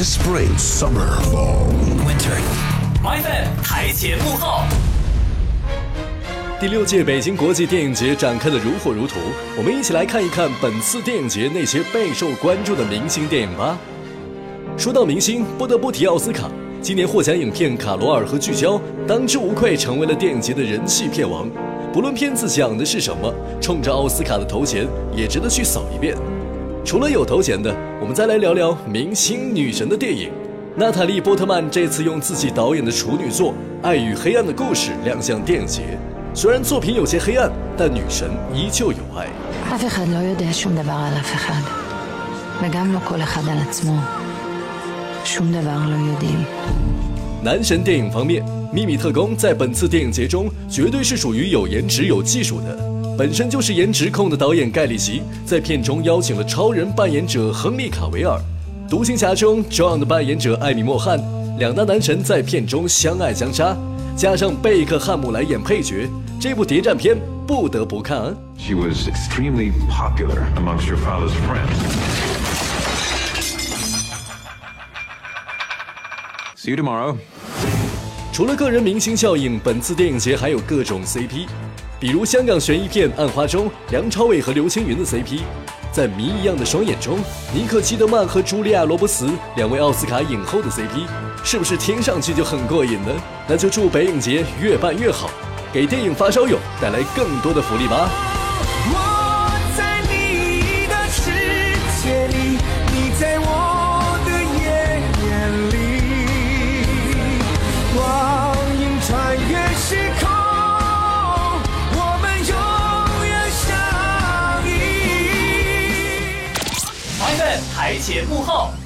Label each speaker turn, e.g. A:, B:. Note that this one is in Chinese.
A: This spring, summer, fall.
B: Winter. My fan 台前幕后。
C: 第六届北京国际电影节展开的如火如荼，我们一起来看一看本次电影节那些备受关注的明星电影吧。说到明星，不得不提奥斯卡。今年获奖影片《卡罗尔》和《聚焦》当之无愧成为了电影节的人气片王。不论片子讲的是什么，冲着奥斯卡的头衔也值得去扫一遍。除了有头衔的，我们再来聊聊明星女神的电影。娜塔莉·波特曼这次用自己导演的处女作《爱与黑暗的故事》亮相电影节。虽然作品有些黑暗，但女神依旧有爱。男神电影方面，《秘密特工》在本次电影节中绝对是属于有颜值、有技术的。本身就是颜值控的导演盖里奇，在片中邀请了超人扮演者亨利·卡维尔，《独行侠》中 John 的扮演者艾米·莫汉，两大男神在片中相爱相杀，加上贝克汉姆来演配角。这部谍战片不得不看啊
D: ！She was extremely popular amongst your father's friends. See you tomorrow.
C: 除了个人明星效应，本次电影节还有各种 CP，比如香港悬疑片《暗花》中梁朝伟和刘青云的 CP，在《谜一样的双眼》中尼可基德曼和茱莉亚罗伯茨两位奥斯卡影后的 CP，是不是听上去就很过瘾呢？那就祝北影节越办越好。给电影发烧友带来更多的福利吧！相依。
B: My 台前幕后。